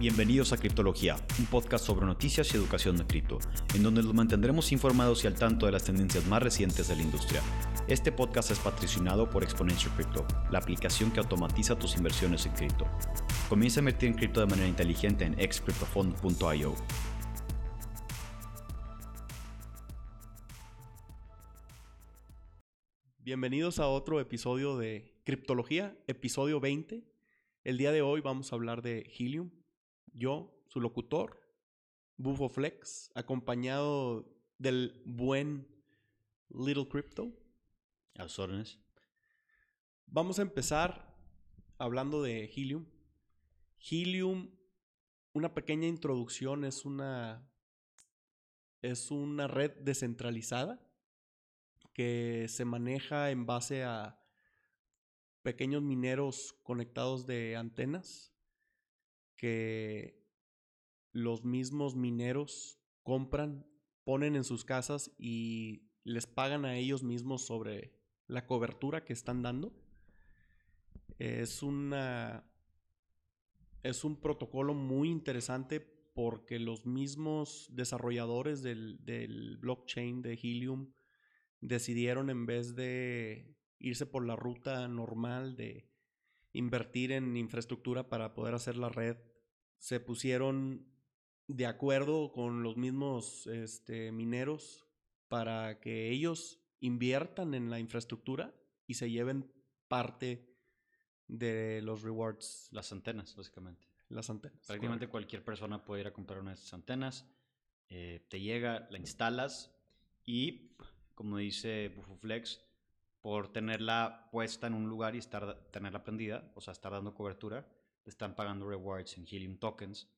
Bienvenidos a Criptología, un podcast sobre noticias y educación de cripto, en donde los mantendremos informados y al tanto de las tendencias más recientes de la industria. Este podcast es patrocinado por Exponential Crypto, la aplicación que automatiza tus inversiones en cripto. Comienza a invertir en cripto de manera inteligente en excryptofund.io. Bienvenidos a otro episodio de Criptología, episodio 20. El día de hoy vamos a hablar de Helium, yo, su locutor, Bufo Flex, acompañado del buen Little Crypto. A sus órdenes. Vamos a empezar hablando de Helium. Helium, una pequeña introducción, es una, es una red descentralizada que se maneja en base a pequeños mineros conectados de antenas que los mismos mineros compran, ponen en sus casas y les pagan a ellos mismos sobre la cobertura que están dando. Es una es un protocolo muy interesante porque los mismos desarrolladores del, del blockchain de Helium decidieron en vez de irse por la ruta normal de invertir en infraestructura para poder hacer la red se pusieron de acuerdo con los mismos este, mineros para que ellos inviertan en la infraestructura y se lleven parte de los rewards. Las antenas, básicamente. Las antenas. Prácticamente cualquier persona puede ir a comprar una de estas antenas, eh, te llega, la instalas y, como dice Bufuflex, por tenerla puesta en un lugar y estar, tenerla prendida, o sea, estar dando cobertura, están pagando rewards en Helium tokens.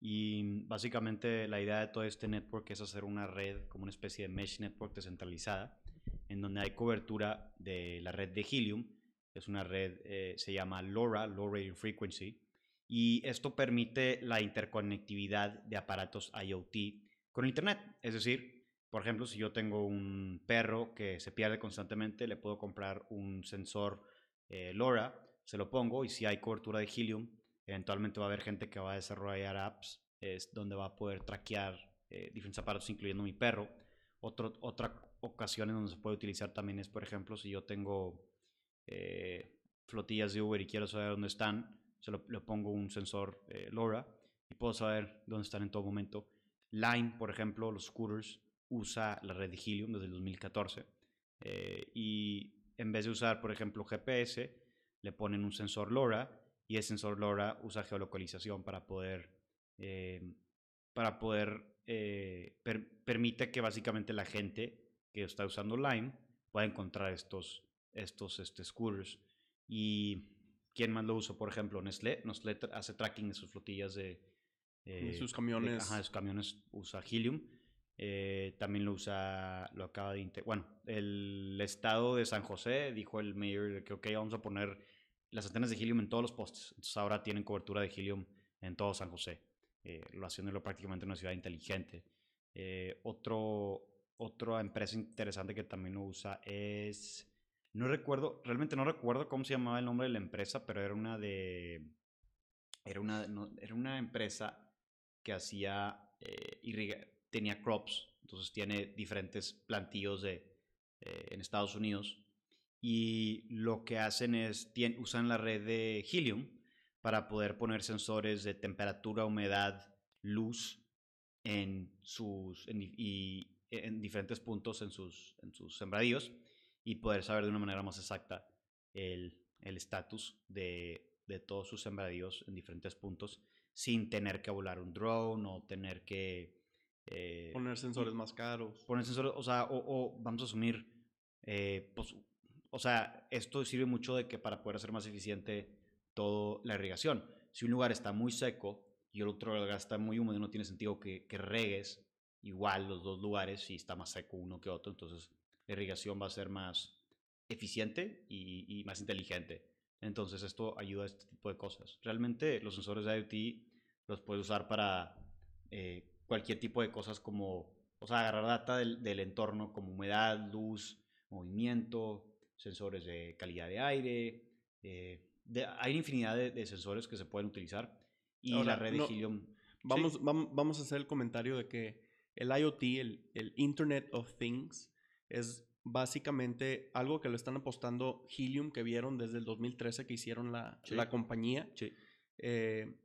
Y básicamente la idea de todo este network es hacer una red como una especie de mesh network descentralizada, en donde hay cobertura de la red de Helium. Es una red, eh, se llama LoRa, Low Radio Frequency. Y esto permite la interconectividad de aparatos IoT con Internet. Es decir, por ejemplo, si yo tengo un perro que se pierde constantemente, le puedo comprar un sensor eh, LoRa se lo pongo y si hay cobertura de Helium, eventualmente va a haber gente que va a desarrollar apps es donde va a poder traquear eh, diferentes aparatos, incluyendo mi perro. Otro, otra ocasión en donde se puede utilizar también es, por ejemplo, si yo tengo eh, flotillas de Uber y quiero saber dónde están, se lo, le pongo un sensor eh, LoRa y puedo saber dónde están en todo momento. Line, por ejemplo, los scooters, usa la red de Helium desde el 2014 y en vez de usar, por ejemplo, GPS, le ponen un sensor LoRa y el sensor LoRa usa geolocalización para poder, eh, para poder, eh, permite que básicamente la gente que está usando Line pueda encontrar estos, estos este, scooters. ¿Y quién más lo usa? Por ejemplo, Nestlé. Nestlé hace tracking de sus flotillas de... Eh, sus camiones. ajá, sus camiones usa Helium. también lo usa, lo acaba de... Bueno, el estado de San José dijo el mayor que, ok, vamos a poner las antenas de Helium en todos los postes. Entonces ahora tienen cobertura de Helium en todo San José, eh, lo haciéndolo prácticamente una ciudad inteligente. Eh, otro, otra empresa interesante que también lo usa es... No recuerdo, realmente no recuerdo cómo se llamaba el nombre de la empresa, pero era una de... Era una, era una empresa que hacía... Eh, tenía crops, entonces tiene diferentes plantillos de, eh, en Estados Unidos y lo que hacen es, usan la red de Helium para poder poner sensores de temperatura, humedad, luz en sus y en diferentes puntos en sus en sus sembradíos y poder saber de una manera más exacta el estatus de, de, todos sus sembradíos en diferentes puntos sin tener que volar un drone o tener que eh, poner sensores más caros. poner sensores o sea o, vamos a asumir eh, pues o sea, esto sirve mucho de que para poder hacer más eficiente toda la irrigación. Si un lugar está muy seco y el otro lugar está muy húmedo, no tiene sentido que, que regues igual los dos lugares si está más seco uno que otro. Entonces, la irrigación va a ser más eficiente y, más inteligente. Entonces, esto ayuda a este tipo de cosas. Realmente, los sensores de IoT los puedes usar para eh, cualquier tipo de cosas como, o sea, agarrar data del, del entorno como humedad, luz, movimiento, sensores de calidad de aire. Eh, hay infinidad de, sensores que se pueden utilizar. y la red de Helium. Vamos, vamos, a hacer el comentario de que el IoT, el, el Internet of Things, es básicamente algo que lo están apostando Helium, que vieron desde el 2013 que hicieron la, la compañía. Eh,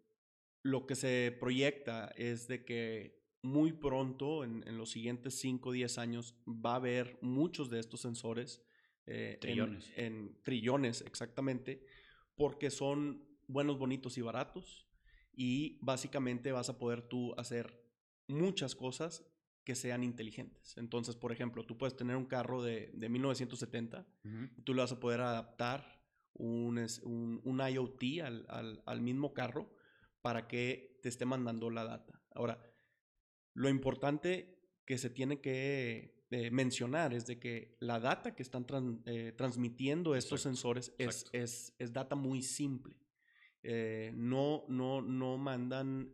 lo que se proyecta es de que muy pronto, en, en los siguientes 5 o 10 años, va a haber muchos de estos sensores. Eh, trillones. En, trillones, exactamente, porque son buenos, bonitos y baratos. Y básicamente vas a poder tú hacer muchas cosas que sean inteligentes. Entonces, por ejemplo, tú puedes tener un carro de, de 1970 y tú le vas a poder adaptar un, un, un IoT al, al, al, mismo carro para que te esté mandando la data. Ahora, lo importante que se tiene que eh, mencionar es de que la data que están eh, transmitiendo estos sensores es, es, es, data muy simple. Eh, no, no, no mandan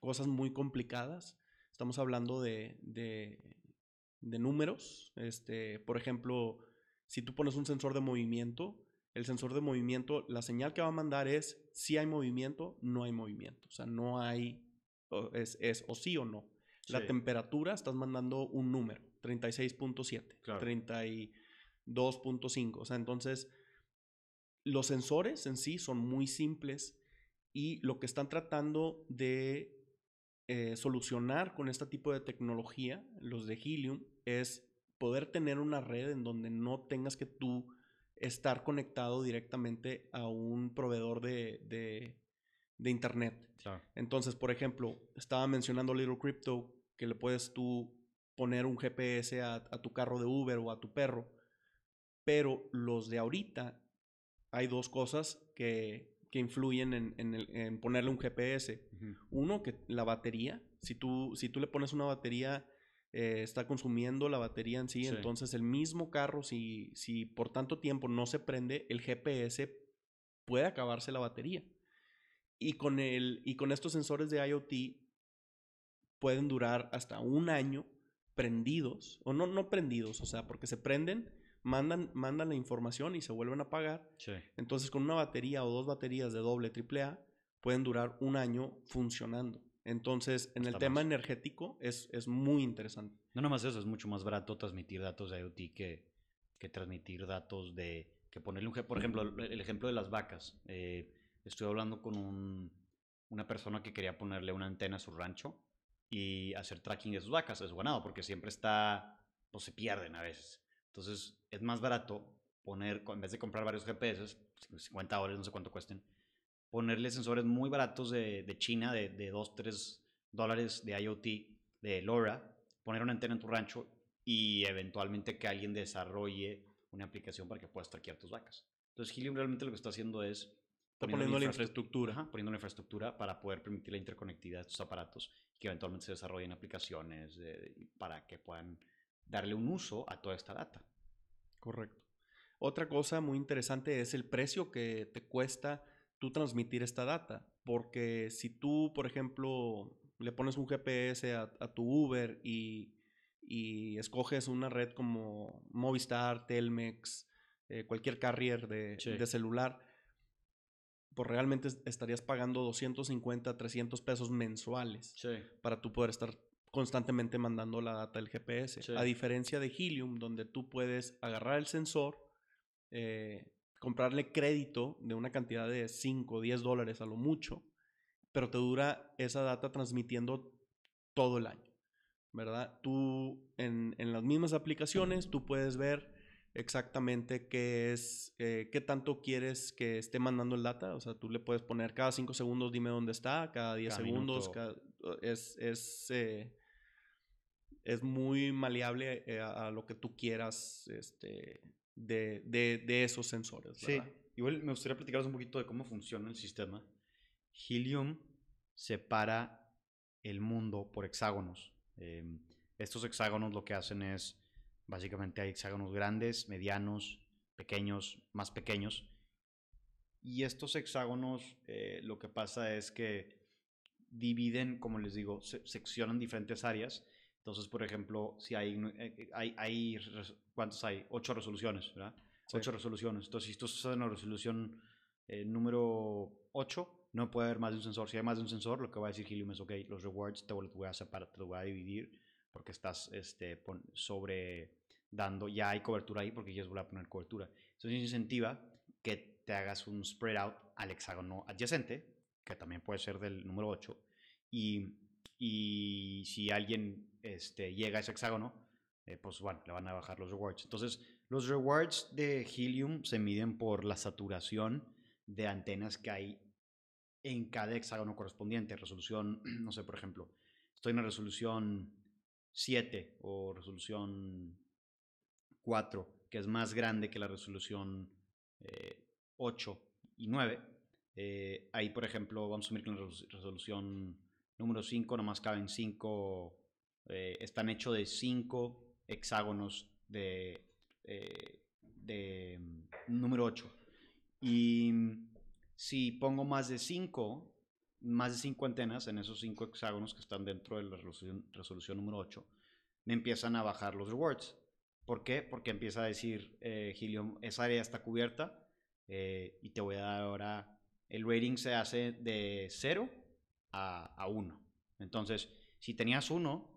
cosas muy complicadas Estamos hablando de, de, números. Este, por ejemplo, si tú pones un sensor de movimiento, el sensor de movimiento, la señal que va a mandar es si hay movimiento, no hay movimiento. O sea, no hay, es, es o sí o no. La temperatura, estás mandando un número, 36.7, 32.5. O sea, entonces, los sensores en sí son muy simples y lo que están tratando de eh, solucionar con este tipo de tecnología, los de Helium, es poder tener una red en donde no tengas que tú estar conectado directamente a un proveedor de, de, Internet. Entonces, por ejemplo, estaba mencionando Little Crypto, que le puedes tú poner un GPS a, a tu carro de Uber o a tu perro, pero los de ahorita hay dos cosas que que influyen en, en, ponerle un GPS. Uno, que la batería. Si tú, si tú le pones una batería, eh, está consumiendo la batería en sí, Entonces, el mismo carro, si, si por tanto tiempo no se prende, el GPS puede acabarse la batería. Y con, el, y con estos sensores de IoT pueden durar hasta un año prendidos, o no, no prendidos, o sea, porque se prenden mandan, mandan la información y se vuelven a pagar. Entonces, con una batería o dos baterías de doble AAA, pueden durar un año funcionando. Entonces, en el tema energético es, es muy interesante. No nomás eso, es mucho más barato transmitir datos de IoT que, que transmitir datos de... que ponerle un... Por ejemplo, el ejemplo de las vacas. Eh, estoy hablando con un, una persona que quería ponerle una antena a su rancho y hacer tracking de sus vacas. Es ganado porque siempre está... pues se pierden a veces. Entonces, es más barato poner, en vez de comprar varios GPS, 50 dólares, no sé cuánto cuesten, ponerle sensores muy baratos de, de China, de, de 2, 3 dólares de IoT, de LoRa, poner una antena en tu rancho y eventualmente que alguien desarrolle una aplicación para que puedas traquear tus vacas. Entonces, Helium realmente lo que está haciendo es poniendo, la infraestructura. poniendo la infraestructura para poder permitir la interconectividad de estos aparatos y que eventualmente se desarrollen aplicaciones para que puedan darle un uso a toda esta data. Correcto. Otra cosa muy interesante es el precio que te cuesta tú transmitir esta data. Porque si tú, por ejemplo, le pones un GPS a, tu Uber y, escoges una red como Movistar, Telmex, eh, cualquier carrier de, de, celular, pues realmente estarías pagando 250, 300 pesos mensuales para tú poder estar constantemente mandando la data del GPS. A diferencia de Helium, donde tú puedes agarrar el sensor, eh, comprarle crédito de una cantidad de 5 o 10 dólares a lo mucho, pero te dura esa data transmitiendo todo el año, ¿verdad? Tú en, las mismas aplicaciones, tú puedes ver exactamente qué es, eh, qué tanto quieres que esté mandando el data. O sea, tú le puedes poner cada 5 segundos dime dónde está, cada 10 segundos, es, es eh, es muy maleable eh, a, lo que tú quieras este, de, de, esos sensores. Sí, igual me gustaría platicaros un poquito de cómo funciona el sistema. Helium separa el mundo por hexágonos. Em, estos hexágonos lo que hacen es, básicamente hay hexágonos grandes, medianos, pequeños, más pequeños. Y estos hexágonos eh, lo que pasa es que dividen, como les digo, seccionan diferentes áreas entonces, por ejemplo, si hay, eh, hay, hay ¿cuántos hay? Ocho resoluciones, ¿verdad? Ocho resoluciones. Entonces, si tú estás en la resolución eh, número 8, no puede haber más de un sensor. Si hay más de un sensor, lo que va a decir Helium es, ok, los rewards te los voy a separar, te los voy a dividir porque estás este, sobre dando, ya hay cobertura ahí porque ya voy a poner cobertura. Entonces incentiva que te hagas un spread out al hexágono adyacente, que también puede ser del número 8, y, y si alguien este, llega a ese hexágono, eh, pues bueno, le van a bajar los rewards. Entonces, los rewards de Helium se miden por la saturación de antenas que hay en cada hexágono correspondiente. Resolución, no sé, por ejemplo, estoy en la resolución 7 o resolución 4, que es más grande que la resolución 8 eh, y 9. Eh, ahí, por ejemplo, vamos a asumir que la resolución número 5 nomás caben 5, eh, están hechos de 5 hexágonos de, de mm, número 8. Y si pongo más de 5, más de 5 antenas en esos 5 hexágonos que están dentro de la resolución, número 8, me empiezan a bajar los rewards. ¿Por qué? Porque empieza a decir eh, Helium, esa área está cubierta eh, y te voy a dar ahora, el rating se hace de 0 a, 1. Entonces, si tenías 1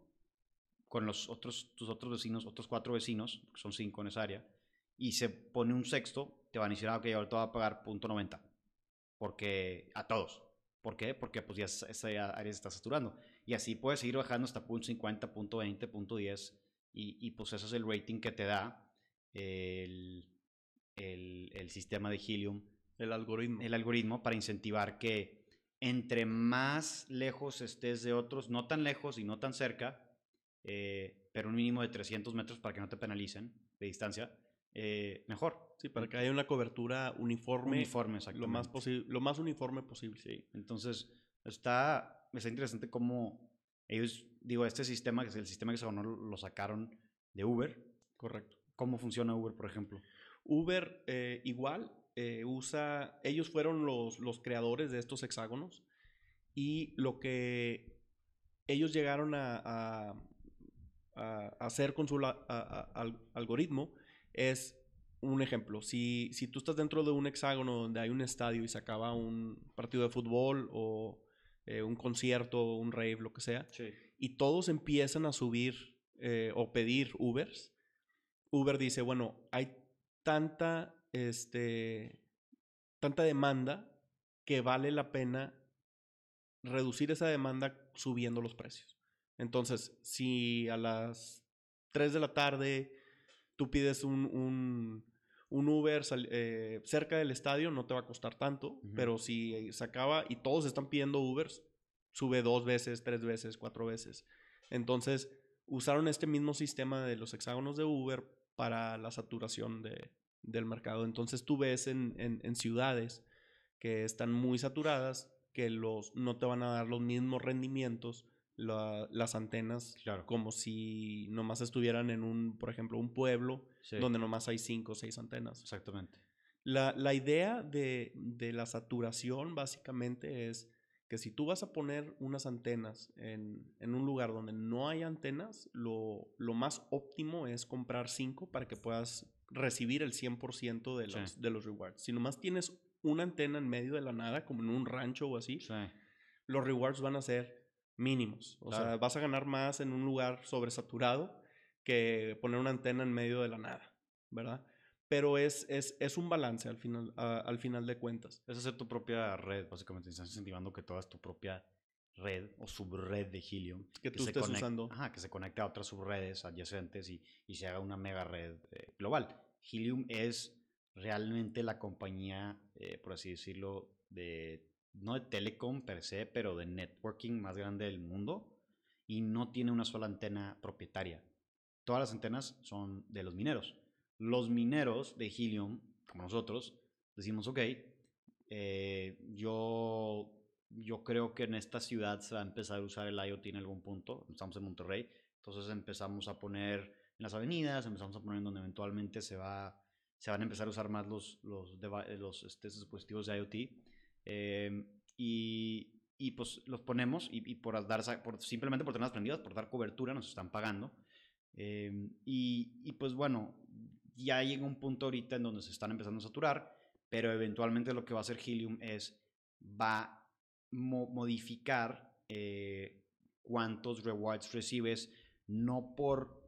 con los otros, tus otros vecinos, otros 4 vecinos, que son 5 en esa área, y se pone un sexto, te van a decir, ah, ok, ahora va a pagar punto .90. Porque a todos. ¿Por qué? Porque pues ya esa área se está saturando. Y así puedes ir bajando hasta punto .50, punto .20, punto .10 y, y, pues ese es el rating que te da el, el, el, sistema de Helium. El algoritmo. El algoritmo para incentivar que entre más lejos estés de otros, no tan lejos y no tan cerca, eh, pero un mínimo de 300 metros para que no te penalicen de distancia, eh, mejor. Sí, para que haya una cobertura uniforme. Uniforme, exactamente. Lo más, lo más uniforme posible. Sí. Entonces, está, está interesante cómo ellos, digo, este sistema, que es el sistema que se lo sacaron de Uber. Correcto. ¿Cómo funciona Uber, por ejemplo? Uber eh, igual eh, usa, ellos fueron los, los creadores de estos hexágonos y lo que ellos llegaron a, a, a hacer con su algoritmo es un ejemplo. Si, si tú estás dentro de un hexágono donde hay un estadio y se acaba un partido de fútbol o eh, un concierto, un rave, lo que sea, y todos empiezan a subir eh, o pedir Ubers, Uber dice, bueno, hay tanta, este, tanta demanda que vale la pena reducir esa demanda subiendo los precios. Entonces, si a las 3 de la tarde tú pides un un Uber eh, cerca del estadio no te va a costar tanto, pero si se acaba y todos están pidiendo Ubers, sube dos veces, tres veces, cuatro veces. Entonces, usaron este mismo sistema de los hexágonos de Uber para la saturación de, del mercado. Entonces, tú ves en, en, ciudades que están muy saturadas que los, no te van a dar los mismos rendimientos las antenas como si nomás estuvieran en un, por ejemplo, un pueblo donde nomás hay cinco o seis antenas. Exactamente. La, la idea de, de, la saturación básicamente es que si tú vas a poner unas antenas en, en un lugar donde no hay antenas, lo, lo, más óptimo es comprar cinco para que puedas recibir el 100% de los, de los rewards. Si nomás tienes una antena en medio de la nada, como en un rancho o así, los rewards van a ser mínimos. O sea, vas a ganar más en un lugar sobresaturado que poner una antena en medio de la nada, ¿verdad? Pero es, es, es un balance al final, al final de cuentas. Es hacer tu propia red, básicamente. Estás incentivando que toda tu propia red o subred de Helium. Que, tú estés usando. Ajá, que se conecte a otras subredes adyacentes y, y se haga una mega red eh, global. Helium es realmente la compañía, eh, por así decirlo, de no de telecom per se, pero de networking más grande del mundo y no tiene una sola antena propietaria. Todas las antenas son de los mineros. Los mineros de Helium, como nosotros, decimos, ok, eh, yo, yo creo que en esta ciudad se va a empezar a usar el IoT en algún punto. Estamos en Monterrey, entonces empezamos a poner en las avenidas, empezamos a poner en donde eventualmente se, va, se van a empezar a usar más los, los, los este, dispositivos de IoT Em, y, y, pues los ponemos y, y, por dar, por, simplemente por tenerlas prendidas, por dar cobertura, nos están pagando. Em, y, y, pues bueno, ya llega un punto ahorita en donde se están empezando a saturar, pero eventualmente lo que va a hacer Helium es, va modificar eh, cuántos rewards recibes, no por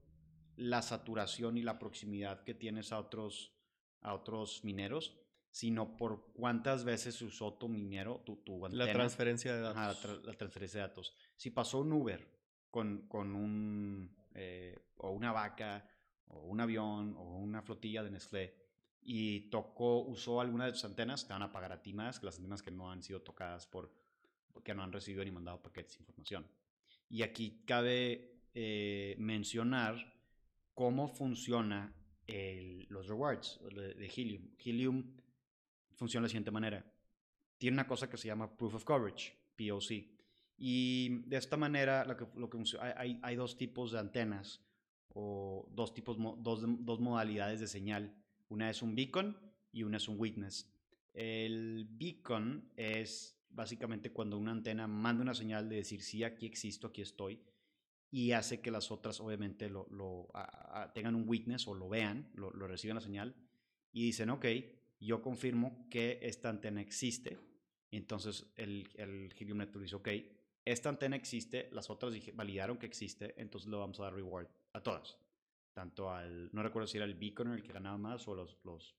la saturación y la proximidad que tienes a otros, a otros mineros, sino por cuántas veces usó tu minero, tu, tu antena. La transferencia de datos. Ajá, la, transferencia de datos. Si pasó un Uber con, con un, eh, o una vaca, o un avión, o una flotilla de Nestlé, y tocó, usó alguna de tus antenas, te van a pagar a ti más que las antenas que no han sido tocadas por, porque no han recibido ni mandado paquetes de información. Y aquí cabe eh, mencionar cómo funciona los rewards de, Helium. Helium funciona de la siguiente manera. Tiene una cosa que se llama Proof of Coverage, POC. Y de esta manera lo que, lo que hay, hay, dos tipos de antenas o dos, tipos, dos, dos modalidades de señal. Una es un beacon y una es un witness. El beacon es básicamente cuando una antena manda una señal de decir, sí, aquí existo, aquí estoy, y hace que las otras obviamente lo, lo tengan un witness o lo vean, lo, lo reciban la señal, y dicen, ok, yo confirmo que esta antena existe. Entonces el, el Helium Network dice, ok, esta antena existe, las otras validaron que existe, entonces le vamos a dar reward a todas. Tanto al, no recuerdo si era el beacon el que ganaba más o los, los,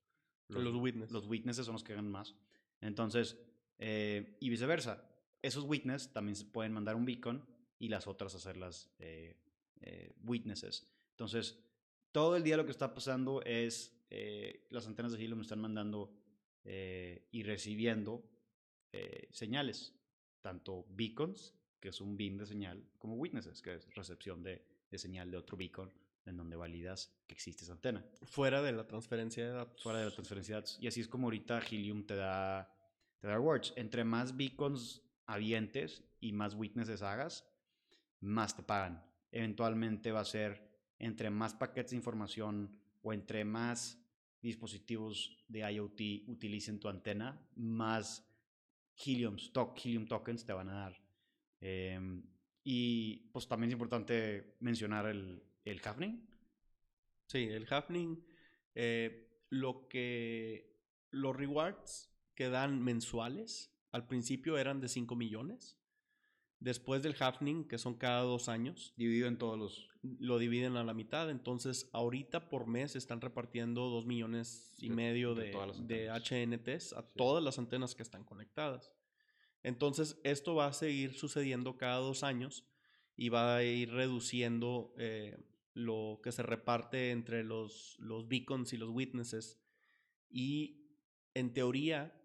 los, los, witness. los witnesses son los que ganan más. Entonces, eh, y viceversa. Esos witnesses también se pueden mandar un beacon y las otras hacerlas eh, eh, witnesses. Entonces, todo el día lo que está pasando es las antenas de Helium están mandando y recibiendo señales, tanto beacons, que es un beam de señal, como witnesses, que es recepción de, de señal de otro beacon en donde validas que existe esa antena. Fuera de la transferencia de datos. Fuera de la transferencia de datos. Y así es como ahorita Helium te da te da rewards. Entre más beacons avientes y más witnesses hagas, más te pagan. Eventualmente va a ser entre más paquetes de información o entre más dispositivos de IoT utilicen tu antena, más Helium, Helium tokens te van a dar. Em, y pues también es importante mencionar el, el happening. Sí, el happening. Eh, lo que los rewards que dan mensuales. Al principio eran de 5 millones. Después del halfning, que son cada dos años. Dividido en todos los. Lo dividen a la mitad. Entonces, ahorita por mes están repartiendo 2 millones y medio de, de, HNTs a todas las antenas que están conectadas. Entonces, esto va a seguir sucediendo cada dos años y va a ir reduciendo eh, lo que se reparte entre los, los beacons y los witnesses. Y en teoría,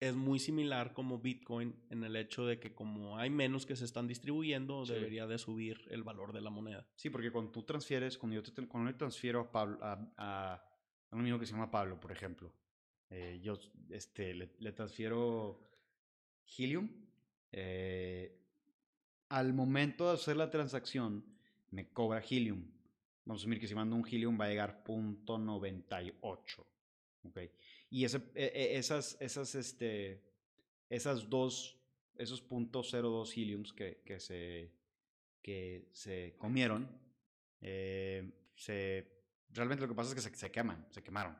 es muy similar como Bitcoin en el hecho de que como hay menos que se están distribuyendo, debería de subir el valor de la moneda. Sí, porque cuando tú transfieres, cuando yo, te, cuando yo transfiero a, Pablo, a, un amigo que se llama Pablo, por ejemplo, eh, yo este, le, transfiero Helium, eh, al momento de hacer la transacción me cobra Helium. Vamos a asumir que si mando un Helium va a llegar .98. Okay. Y e, e, esas, esas, este, esas dos, esos .02 heliums que, que, se, que se comieron, eh, se, realmente lo que pasa es que se, se, queman, se quemaron.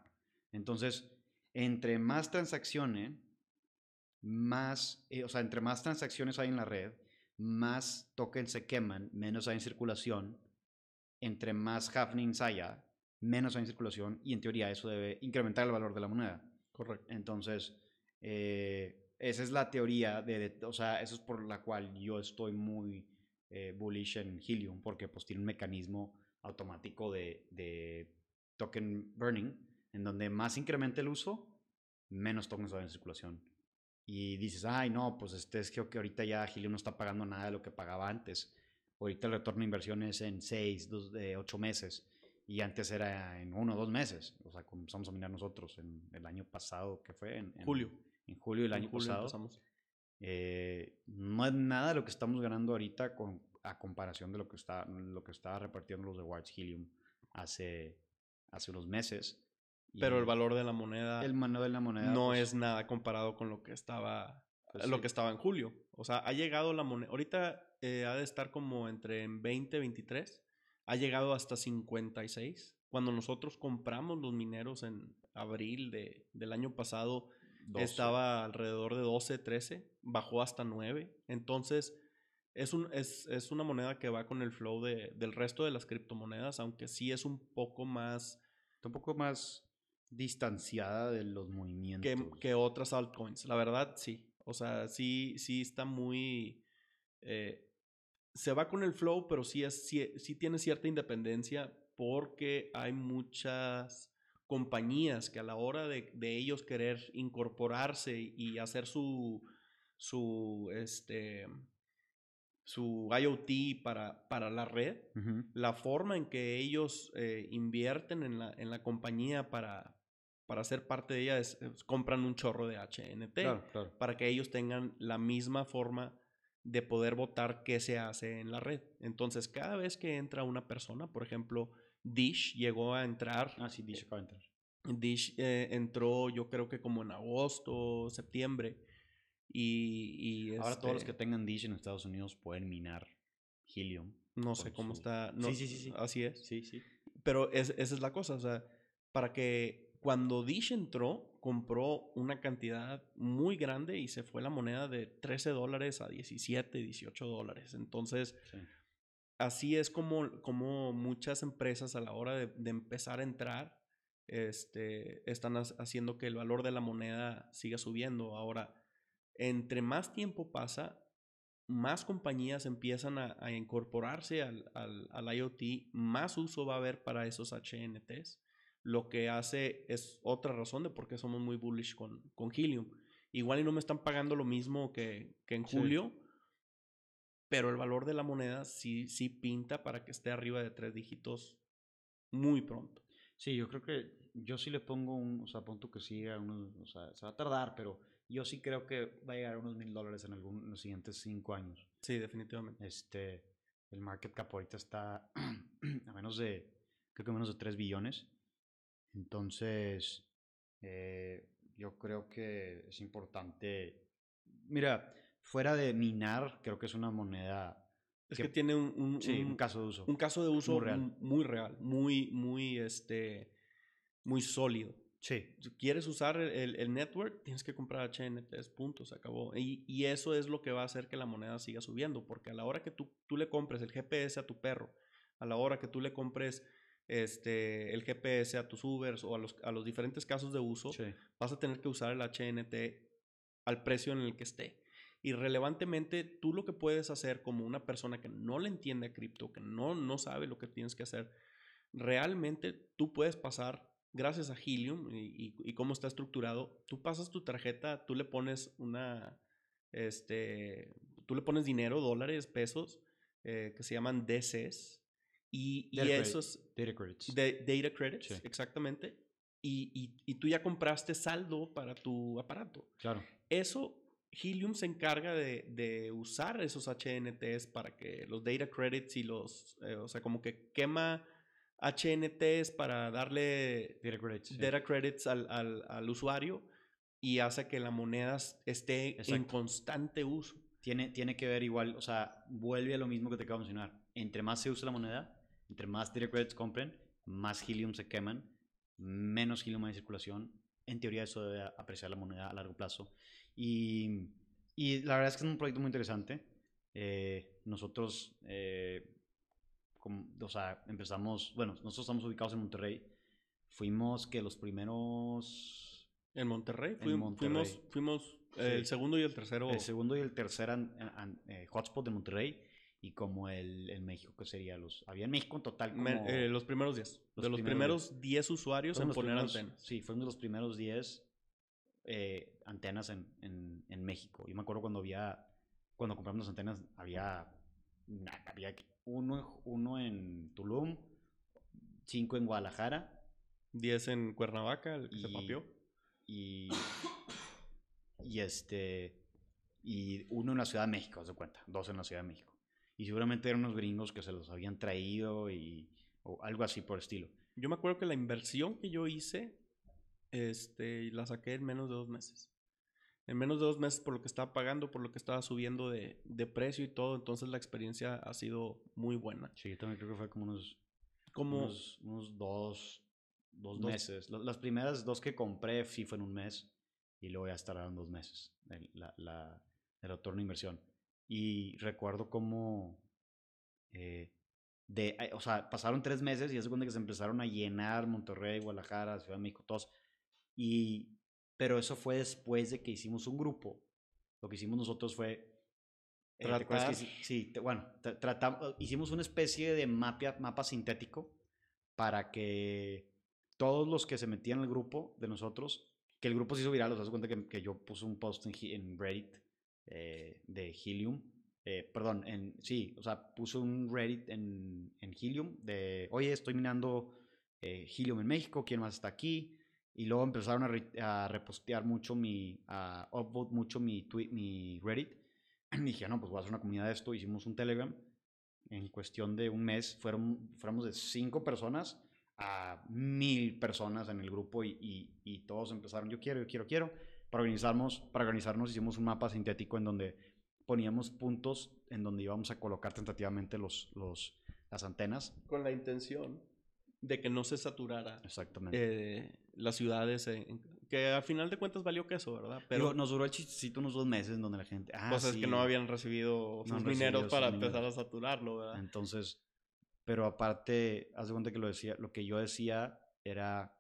Entonces, entre más transacciones, más, eh, o sea, entre más transacciones hay en la red, más tokens se queman, menos hay en circulación. Entre más happenings haya, menos hay en circulación y en teoría eso debe incrementar el valor de la moneda. Correcto. Entonces, eh, esa es la teoría, de, o sea, eso es por la cual yo estoy muy eh, bullish en Helium, porque pues tiene un mecanismo automático de, de token burning, en donde más incrementa el uso, menos tokens hay en circulación. Y dices, ay, no, pues este es que ahorita ya Helium no está pagando nada de lo que pagaba antes. Ahorita el retorno de inversión es en 6, 8 meses y antes era en uno o dos meses. O sea, comenzamos a mirar nosotros en el año pasado, que fue en, julio. En julio del año pasado. Eh, no es nada lo que estamos ganando ahorita con, a comparación de lo que, está, lo que estaba repartiendo los rewards Helium hace, hace unos meses. Pero el valor de la moneda. El valor de la moneda. No pues es nada comparado con lo que estaba. Pues lo que estaba en julio. O sea, ha llegado la moneda. Ahorita eh, ha de estar como entre 20 y 23 ha llegado hasta 56. Cuando nosotros compramos los mineros en abril de, del año pasado, estaba alrededor de 12, 13, bajó hasta 9. Entonces, es, un, es, es una moneda que va con el flow de, del resto de las criptomonedas, aunque sí es un poco más... un poco más distanciada de los movimientos. Que, que, otras altcoins. La verdad, sí. O sea, sí, sí está muy... Eh, se va con el flow, pero sí, es, sí, sí tiene cierta independencia porque hay muchas compañías que a la hora de, de ellos querer incorporarse y hacer su, su, este, su IoT para, para la red, la forma en que ellos eh, invierten en la, en la compañía para, para ser parte de ella es, compran un chorro de HNT para que ellos tengan la misma forma de poder votar qué se hace en la red. Entonces, cada vez que entra una persona, por ejemplo, Dish llegó a entrar. Ah, sí, Dish acaba de entrar. Dish eh, entró, yo creo que como en agosto, septiembre. Y, Ahora todos los que este tengan Dish en Estados Unidos pueden minar Helium. No sé cómo está. sí, sí, sí, sí. Así es. Sí, sí. Pero esa es la cosa. O sea, para que cuando Dish entró, compró una cantidad muy grande y se fue la moneda de 13 dólares a 17, 18 dólares. Entonces, así es como, como muchas empresas a la hora de, empezar a entrar, este, están haciendo que el valor de la moneda siga subiendo. Ahora, entre más tiempo pasa, más compañías empiezan a, incorporarse al, al, al, IoT, más uso va a haber para esos HNTs, lo que hace es otra razón de por qué somos muy bullish con, con Helium. Igual y no me están pagando lo mismo que, que en julio, pero el valor de la moneda sí, sí pinta para que esté arriba de tres dígitos muy pronto. Sí, yo creo que yo sí le pongo un, o sea, punto que siga, unos, o sea, se va a tardar, pero yo sí creo que va a llegar a unos mil dólares en, algún, en los siguientes cinco años. Sí, definitivamente. Este, el market cap ahorita está a menos de, creo que menos de 3 billones. Entonces, eh, yo creo que es importante. Mira, fuera de minar, creo que es una moneda. Es que, tiene un, un, caso de uso. Un caso de uso muy real, muy, real, muy, muy, este, muy sólido. Sí. Si quieres usar el, el, network, tienes que comprar HNTs, puntos, acabó. Y, y, eso es lo que va a hacer que la moneda siga subiendo, porque a la hora que tú, tú le compres el GPS a tu perro, a la hora que tú le compres este, el GPS a tus Ubers o a los, a los diferentes casos de uso, vas a tener que usar el HNT al precio en el que esté. Y relevantemente, tú lo que puedes hacer como una persona que no le entiende a cripto, que no, no sabe lo que tienes que hacer, realmente tú puedes pasar, gracias a Helium y, y, cómo está estructurado, tú pasas tu tarjeta, tú le pones una, este, tú le pones dinero, dólares, pesos, eh, que se llaman DCs, y, y esos... Data credits. data credits, exactamente. Y, y, y, tú ya compraste saldo para tu aparato. Claro. Eso, Helium se encarga de, de usar esos HNTs para que los data credits y los... Eh, o sea, como que quema... HNTs para darle data credits, data credits al, al, al, usuario y hace que la moneda esté en constante uso. Tiene, tiene que ver igual, o sea, vuelve a lo mismo que te acabo de mencionar. Entre más se usa la moneda, entre más direct credits compren, más helium se queman, menos helium hay en circulación. En teoría eso debe apreciar la moneda a largo plazo. Y, y la verdad es que es un proyecto muy interesante. Eh, nosotros, eh, o sea, empezamos, bueno, nosotros estamos ubicados en Monterrey. Fuimos que los primeros... ¿En Monterrey? Fuimos, fuimos, el segundo y el tercero. El segundo y el tercer eh, hotspot de Monterrey y como el en México, que sería los... Había en México en total como... Eh, los primeros 10. de los primeros 10 usuarios en poner antenas. Sí, fueron de los primeros 10 eh, antenas en, en, en, México. Yo me acuerdo cuando había... Cuando compramos las antenas había... Había uno, uno en Tulum, cinco en Guadalajara. 10 en Cuernavaca, el que se papió. Y... Y este... Y uno en la Ciudad de México, se cuenta. Dos en la Ciudad de México. Y seguramente eran unos gringos que se los habían traído y, o algo así por estilo. Yo me acuerdo que la inversión que yo hice, este, la saqué en menos de dos meses. En menos de dos meses por lo que estaba pagando, por lo que estaba subiendo de, de precio y todo. Entonces la experiencia ha sido muy buena. Sí, yo también creo que fue como unos, como unos, unos dos, dos, meses. Las primeras dos que compré sí fue en un mes y luego ya estarán dos meses la, la, el retorno de inversión. Y recuerdo cómo, eh, de, o sea, pasaron tres meses y es cuando que se empezaron a llenar Monterrey, Guadalajara, Ciudad de México, todos. Y, pero eso fue después de que hicimos un grupo. Lo que hicimos nosotros fue... Eh, que, sí, bueno, tratamos, hicimos una especie de mapa, mapa sintético para que todos los que se metían al grupo de nosotros, que el grupo se hizo viral, os das cuenta que, que yo puse un post en, en Reddit eh, de Helium, eh, perdón, en, sí, o sea, puse un Reddit en, en Helium de, oye, estoy minando eh, Helium en México, ¿quién más está aquí? Y luego empezaron a, repostear mucho mi, a upvote mucho mi, tweet, mi Reddit. Y dije, no, pues voy a hacer una comunidad de esto. Hicimos un Telegram. En cuestión de un mes, fueron, fuéramos de cinco personas a mil personas en el grupo y, y, y todos empezaron, yo quiero, yo quiero, quiero. Para organizarnos, para organizarnos hicimos un mapa sintético en donde poníamos puntos en donde íbamos a colocar tentativamente los, los, las antenas. Con la intención de que no se saturara Exactamente. Eh, las ciudades, que al final de cuentas valió queso, ¿verdad? Pero nos duró el chistecito unos dos meses en donde la gente... Ah, cosas que no habían recibido sus mineros para empezar a saturarlo, ¿verdad? Entonces, pero aparte, haz de cuenta que lo, decía, lo que yo decía era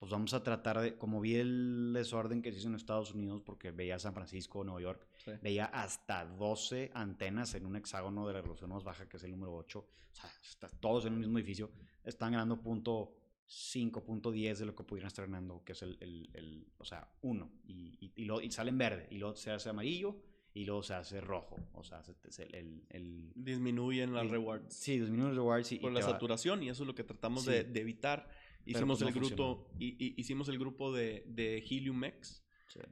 pues vamos a tratar de, como vi el desorden que se hizo en Estados Unidos, porque veía San Francisco, Nueva York, veía hasta 12 antenas en un hexágono de la resolución más baja, que es el número 8, o sea, todos en el mismo edificio, están ganando punto 5, punto 10 de lo que pudieran estar ganando, que es el, el, el o sea, 1, y, y, y, lo, y sale en verde, y luego se hace amarillo, y luego se hace rojo. O sea, el... el, disminuyen las rewards. Sí, disminuyen las rewards. Y, Por la saturación, y eso es lo que tratamos de, de, evitar. Hicimos, pues, el grupo, y, hicimos el grupo de, de Helium X.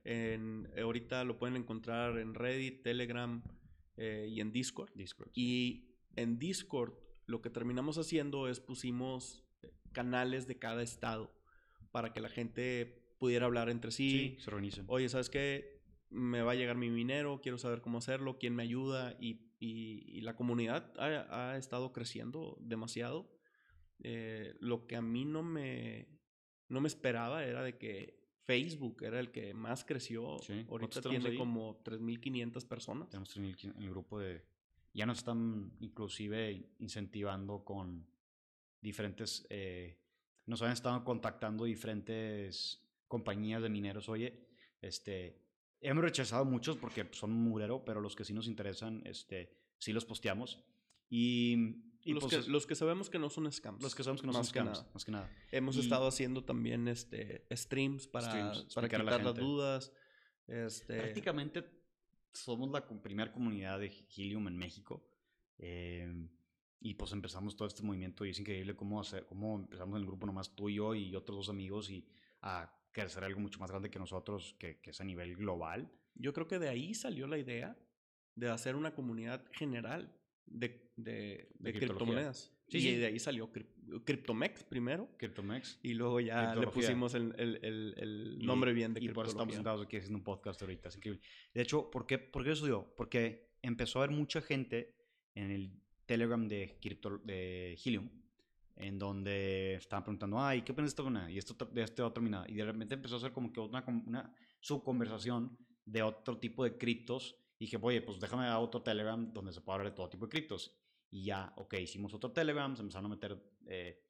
En, ahorita lo pueden encontrar en Reddit, Telegram eh, y en Discord. Discord. Y en Discord lo que terminamos haciendo es pusimos canales de cada estado para que la gente pudiera hablar entre sí. sí se organicen. Oye, ¿sabes qué? Me va a llegar mi minero, quiero saber cómo hacerlo, quién me ayuda. Y, y, la comunidad ha, ha, estado creciendo demasiado. Eh, lo que a mí no me, no me esperaba era de que Facebook era el que más creció. Ahorita tiene como 3.500 personas. Tenemos 3.500 en el grupo de... Ya nos están inclusive incentivando con diferentes... Eh, nos han estado contactando diferentes compañías de mineros. Oye, este, hemos rechazado muchos porque son murero, pero los que sí nos interesan, este, sí los posteamos. Y y los, pues que, los que sabemos que no son scams. Los que sabemos que no son scams, más que nada. Hemos estado haciendo también este, streams para, para quitar las dudas. Este... Prácticamente somos la primera comunidad de Helium en México. Eh, y pues empezamos todo este movimiento y es increíble cómo, hacer, cómo empezamos en el grupo nomás tú y yo y otros dos amigos y a crecer algo mucho más grande que nosotros, que, que es a nivel global. Yo creo que de ahí salió la idea de hacer una comunidad general de, de, de, criptomonedas. Sí, y de ahí salió Cryptomex primero. Cryptomex. Y luego ya le pusimos el, el, el, nombre bien de Y por eso estamos sentados aquí haciendo un podcast ahorita. Es increíble. De hecho, ¿por qué, ¿por qué eso dio? Porque empezó a haber mucha gente en el Telegram de, Crypto, de Helium en donde estaban preguntando, ay, ¿qué opinas de esto Y esto de este otro minado. Y de repente empezó a ser como que una, una subconversación de otro tipo de criptos y dije, oye, pues déjame a otro Telegram donde se pueda hablar de todo tipo de criptos. Y ya, ok, hicimos otro Telegram, se empezaron a meter eh,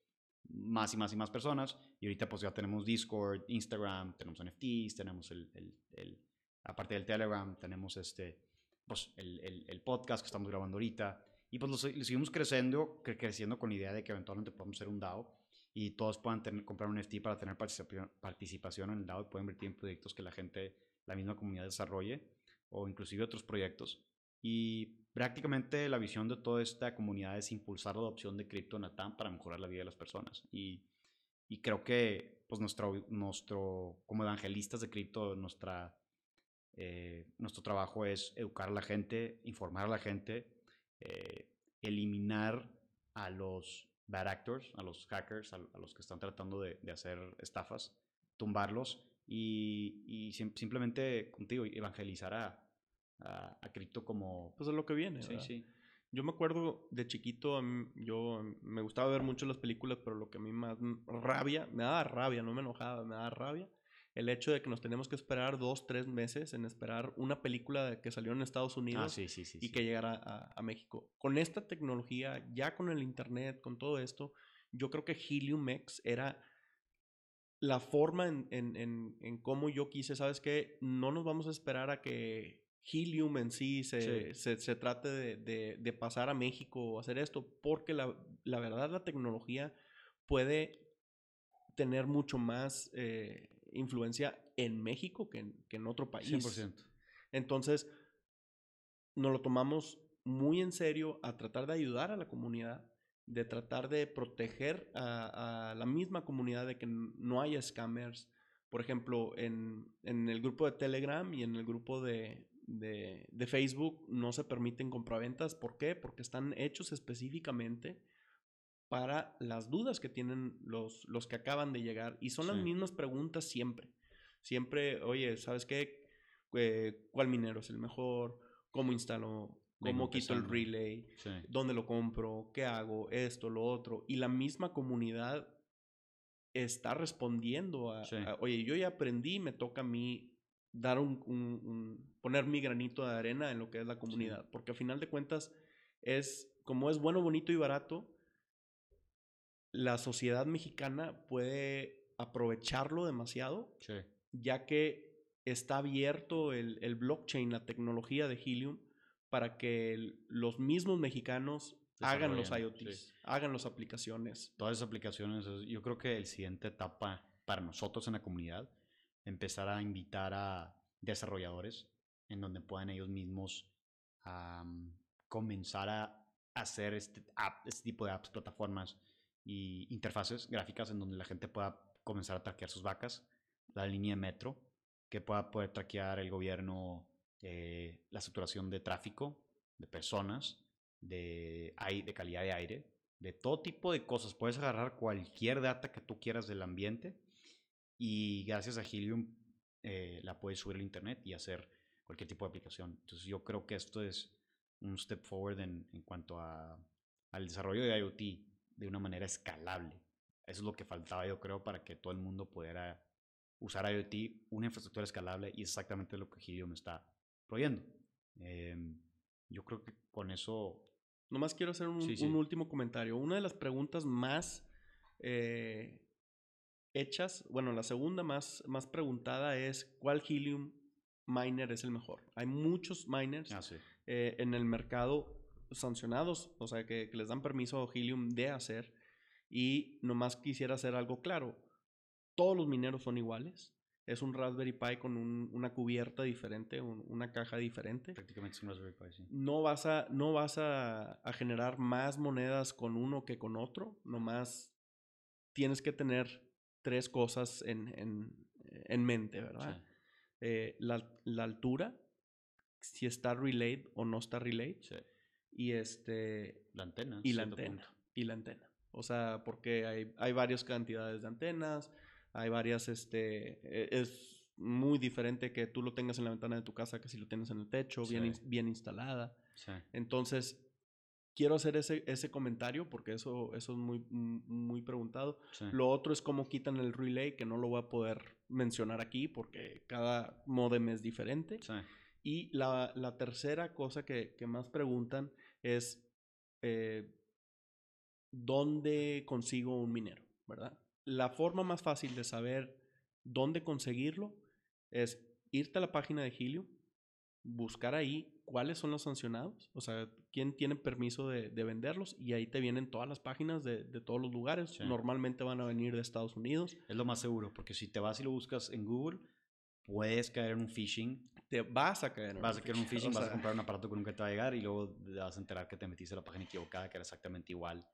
más y más y más personas. Y ahorita pues ya tenemos Discord, Instagram, tenemos NFTs, tenemos el, el, el aparte del Telegram, tenemos este, pues el, el, podcast que estamos grabando ahorita. Y pues lo, seguimos creciendo, creciendo con la idea de que eventualmente podamos ser un DAO y todos puedan tener, comprar un NFT para tener participación en el DAO y pueden invertir en proyectos que la gente, la misma comunidad desarrolle o inclusive otros proyectos. Y prácticamente la visión de toda esta comunidad es impulsar la adopción de cripto en Latam para mejorar la vida de las personas. Y, y creo que pues nuestro, nuestro, como evangelistas de cripto, nuestra, eh, nuestro trabajo es educar a la gente, informar a la gente, eh, eliminar a los bad actors, a los hackers, a, los que están tratando de, de hacer estafas, tumbarlos y, y simplemente contigo evangelizar a, a, cripto como... Pues es lo que viene. Sí, sí. Yo me acuerdo de chiquito, yo me gustaba ver mucho las películas, pero lo que a mí más rabia, me daba rabia, no me enojaba, me daba rabia, el hecho de que nos tenemos que esperar dos, tres meses en esperar una película que salió en Estados Ah, Unidos sí, sí, sí. y que llegara a, a México. Con esta tecnología, ya con el Internet, con todo esto, yo creo que Helium X era la forma en, en, en, en cómo yo quise, ¿sabes qué? No nos vamos a esperar a que Helium en sí se, Sí. se, se trate de, de- de pasar a México o hacer esto, porque la, la verdad la tecnología puede tener mucho más eh, influencia en México que en, que en otro país. 100%. Entonces, nos lo tomamos muy en serio a tratar de ayudar a la comunidad, de tratar de proteger a, a la misma comunidad de que no haya scammers. Por ejemplo, en, en el grupo de Telegram y en el grupo de, de- de Facebook no se permiten compraventas. ¿Por qué? Porque están hechos específicamente para las dudas que tienen los, los que acaban de llegar. Y son las mismas preguntas siempre. Siempre, oye, ¿sabes qué? Eh, ¿Cuál minero es el mejor? ¿Cómo instalo? ¿Cómo quito el relay? Sí. ¿Dónde lo compro? ¿Qué hago? Esto, lo otro. Y la misma comunidad está respondiendo a, Sí. a, oye, yo ya aprendí, me toca a mí dar un, un- un- poner mi granito de arena en lo que es la comunidad. Porque a final de cuentas, es, como es bueno, bonito y barato, la sociedad mexicana puede aprovecharlo demasiado ya que está abierto el, el blockchain, la tecnología de Helium, para que los mismos mexicanos hagan los IoTs, sí. hagan las aplicaciones. Todas esas aplicaciones, es- yo creo que el siguiente etapa para nosotros en la comunidad, empezar a invitar a desarrolladores en donde puedan ellos mismos am, comenzar a hacer este, app- este tipo de apps, plataformas y interfaces gráficas en donde la gente pueda comenzar a traquear sus vacas, la línea de metro, que pueda poder traquear el gobierno eh, la saturación de tráfico, de personas, de, de calidad de aire, de todo tipo de cosas. Puedes agarrar cualquier data que tú quieras del ambiente y gracias a Helium eh, la puedes subir al internet y hacer cualquier tipo de aplicación. Entonces yo creo que esto es un step forward en, en cuanto a, al desarrollo de IoT de una manera escalable. Eso es lo que faltaba yo creo para que todo el mundo pudiera usar IoT, una infraestructura escalable y exactamente lo que Helium está proveyendo. Em, yo creo que con eso Nomás quiero hacer un, Sí, sí. un último comentario. Una de las preguntas más eh, hechas, bueno, la segunda más, más preguntada es, ¿cuál Helium miner es el mejor? Hay muchos miners Ah, sí. eh, en el mercado sancionados, o sea, que, que les dan permiso a Helium de hacer. Y nomás quisiera hacer algo claro. Todos los mineros son iguales. Es un Raspberry Pi con un- una cubierta diferente, un- una caja diferente. Prácticamente es un Raspberry Pi, sí. No vas, a, no vas a, a generar más monedas con uno que con otro. Nomás tienes que tener tres cosas en, en- en mente, ¿verdad? Sí, Eh, la, la altura, si está relayed o no está relayed. sí. Y este La antena. y la antena. punto. Y la antena. O sea, porque hay, hay varias cantidades de antenas, hay varias, este, e- es muy diferente que tú lo tengas en la ventana de tu casa que si lo tienes en el techo, bien, Sí. bien instalada. Sí. Entonces, quiero hacer ese, ese comentario porque eso, eso es muy, muy preguntado. sí. Lo otro es cómo quitan el relay, que no lo voy a poder mencionar aquí porque cada modem es diferente. Sí. Y la, la tercera cosa que, que más preguntan es eh, dónde consigo un minero, ¿verdad? La forma más fácil de saber dónde conseguirlo es irte a la página de Helium, buscar ahí cuáles son los sancionados, o sea, quién tiene permiso de, de venderlos y ahí te vienen todas las páginas de, de todos los lugares. Sí. Normalmente van a venir de Estados Unidos. Es lo más seguro, porque si te vas y lo buscas en Google, puedes caer en un phishing. Te vas a caer en Vas a caer en un phishing, o vas a sea, comprar un aparato que nunca te va a llegar y luego te vas a enterar que te metiste a la página equivocada, que era exactamente igual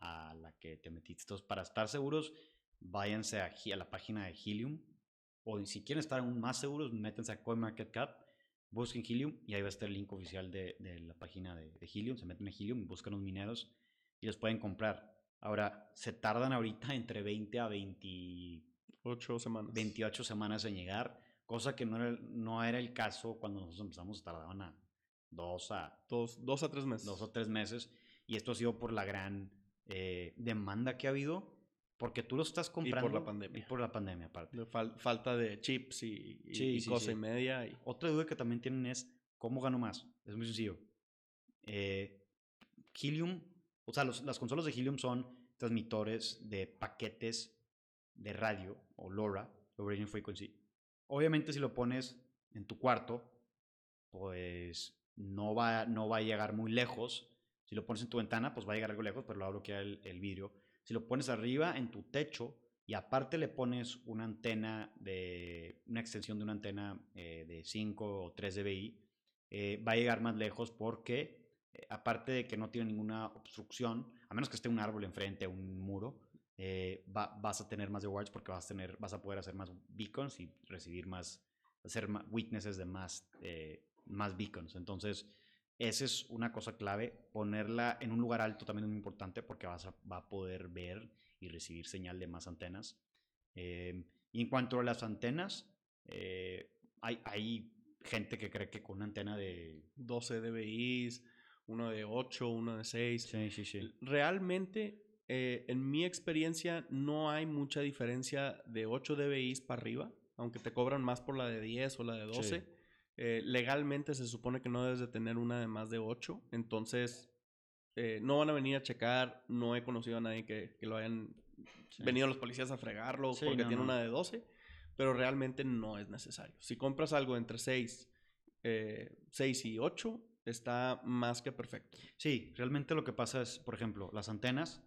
a la que te metiste. Entonces, para estar seguros, váyanse a, la página de Helium. O si quieren estar aún más seguros, métanse a CoinMarketCap, busquen Helium y ahí va a estar el link oficial de, de la página de, de Helium. Se meten a Helium, buscan los mineros y los pueden comprar. Ahora, se tardan ahorita entre 20 a 20, Ocho semanas. 28 semanas en llegar, cosa que no era, el- no era el caso cuando nosotros empezamos, tardaban a dos a, Dos, dos a tres meses. dos o tres meses, y esto ha sido por la gran eh, demanda que ha habido Porque tú lo estás comprando. Y por la pandemia. Y por la pandemia, aparte. falta de chips y, y, cosa y media. Y... Otra duda que también tienen es, ¿cómo gano más? Es muy sencillo. Eh, Helium, o sea, las consolas de Helium son transmitores de paquetes de radio o LoRa, Low Radio Frequency. Obviamente si lo pones en tu cuarto, pues no va, no va a llegar muy lejos. Si lo pones en tu ventana, pues va a llegar algo lejos, pero lo abro el, el vidrio. Si lo pones arriba en tu techo y aparte le pones una antena de una extensión de una antena eh, de 5 o 3 dBi, eh, va a llegar más lejos porque eh, aparte de que no tiene ninguna obstrucción, a menos que esté un árbol enfrente, un muro, vas a tener más de watts porque vas a, tener, vas a poder hacer más beacons y recibir más, hacer más witnesses de más, más beacons. Entonces, esa es una cosa clave. Ponerla en un lugar alto también es muy importante porque vas a, va a poder ver y recibir señal de más antenas. Eh, y en cuanto a las antenas, eh, hay, hay, gente que cree que con una antena de 12 dBi, uno de 8, uno de 6. Sí, sí, sí. Realmente, eh, en mi experiencia, no hay mucha diferencia de 8 dBi para arriba, aunque te cobran más por la de 10 o la de 12. Eh, legalmente se supone que no debes de tener una de más de 8. Entonces, eh, no van a venir a checar. No he conocido a nadie que, lo hayan venido los policías a fregarlo porque tiene una de 12. Pero realmente no es necesario. Si compras algo entre 6, 6 eh, y 8, está más que perfecto. Sí, realmente lo que pasa es, por ejemplo, las antenas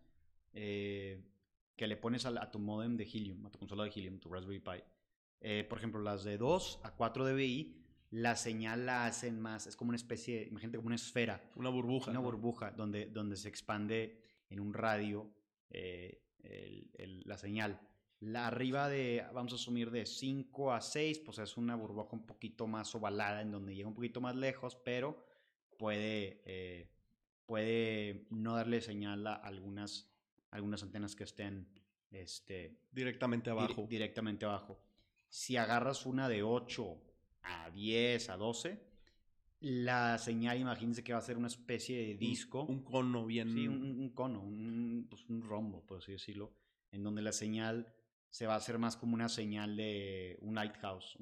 que le pones a, a, tu modem de Helium, a tu consola de Helium, tu Raspberry Pi. por ejemplo, las de 2 a 4 dBi la señal la hacen más, es como una especie, imagínate como una esfera. Una burbuja. Una burbuja donde, donde se expande en un radio eh, la señal. La arriba de, vamos a asumir de 5 a 6, pues es una burbuja un poquito más ovalada, en donde llega un poquito más lejos, pero puede, eh, puede no darle señal a algunas, algunas antenas que estén este, directamente abajo. directamente abajo. Si agarras una de 8 a 10, a 12, la señal, imagínense que va a ser una especie de disco. Un, cono bien. Sí, un, cono, un, pues un, rombo, por así decirlo, en donde la señal se va a hacer más como una señal de un lighthouse.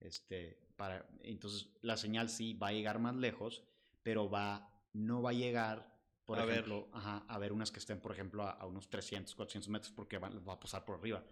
este, para, entonces, la señal sí va a llegar más lejos, pero va, no va a llegar, por ejemplo, a ver unas que estén, por ejemplo, a, unos 300, 400 metros, porque va, va a pasar por arriba.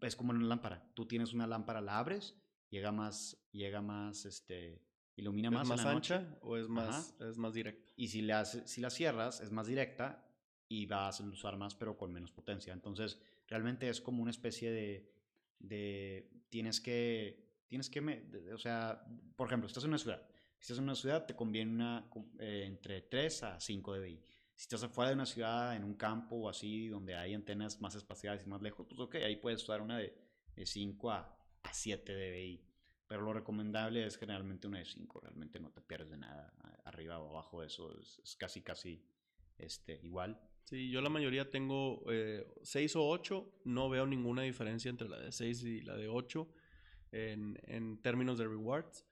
Es como una lámpara. Tú tienes una lámpara, la abres llega más, llega más, este, ilumina más. ¿Es más ancha o es más, es más directa? Y si, le si la cierras, es más directa y vas a usar más, pero con menos potencia. Entonces, realmente es como una especie de, de tienes que, tienes que, o sea, por ejemplo, estás en una ciudad. Si estás en una ciudad, te conviene una, eh, entre 3 a 5 dBi. Si estás afuera de una ciudad, en un campo o así, donde hay antenas más espaciales y más lejos, pues ok, ahí puedes usar una de, de 5 a, a 7 dBi. Pero lo recomendable es generalmente una de 5, realmente no te pierdes de nada. Arriba o abajo de eso es, casi, casi este, igual. Sí, yo la mayoría tengo 6 eh, o 8, no veo ninguna diferencia entre la de 6 y la de 8 en, en términos de rewards.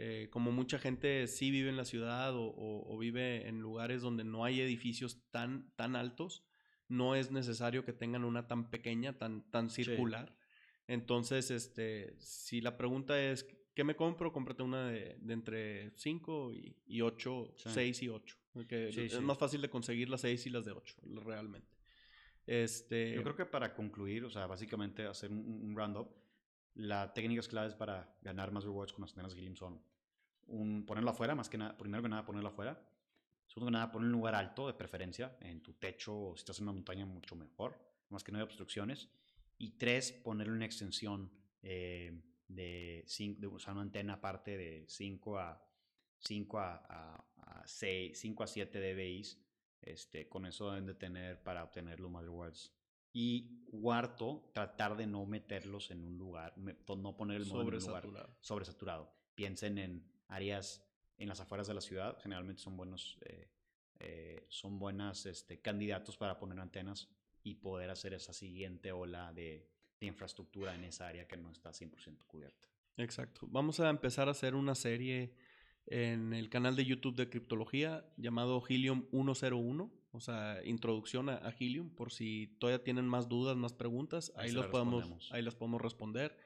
Eh, como mucha gente sí vive en la ciudad o, o, vive en lugares donde no hay edificios tan, tan altos, no es necesario que tengan una tan pequeña, tan, tan circular. Entonces, este, si la pregunta es, ¿qué me compro? Cómprate una de, entre 5 y, 8, 6 y 8. es más fácil de conseguir las 6 y las de 8, realmente. Este... Yo creo que para concluir, o sea, básicamente hacer un, round-up, las técnicas claves para ganar más rewards con las antenas Helium son un, ponerlo afuera, más que nada, primero que nada ponerlo afuera. Segundo que nada, poner un lugar alto de preferencia, en tu techo o si estás en una montaña mucho mejor, más que no hay obstrucciones. Y tres, ponerle una extensión eh, de, de usar una antena aparte de 5 a, 5 a, a, 6, 5 a 7 dBi. Este, con eso deben de tener para obtener los rewards. Y cuarto, tratar de no meterlos en un lugar, no poner el móvil en un lugar sobresaturado. Piensen en áreas en las afueras de la ciudad, generalmente son buenos, eh, eh, son buenas este, candidatos para poner antenas y poder hacer esa siguiente ola de, infraestructura en esa área que no está 100% cubierta. Exacto. Vamos a empezar a hacer una serie en el canal de YouTube de criptología llamado Helium 101. o sea, introducción a, a Helium, por si todavía tienen más dudas, más preguntas, Ahí ahí, los podemos, ahí las podemos responder.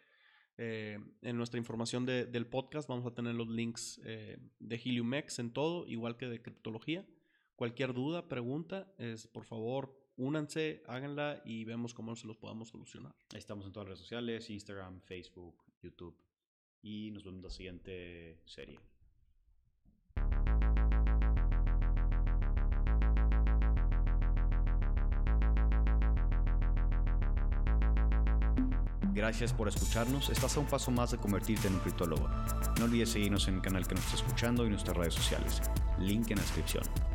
Eh, en nuestra información de- del podcast vamos a tener los links eh, de Helium X en todo, igual que de criptología. Cualquier duda, pregunta, es por favor, únanse, háganla y vemos cómo se los podamos solucionar. Ahí estamos en todas las redes sociales, Instagram, Facebook, YouTube. Y nos vemos en la siguiente serie. Gracias por escucharnos. Estás a un paso más de convertirte en un criptólogo. No olvides seguirnos en el canal que nos está escuchando y nuestras redes sociales. Link en la descripción.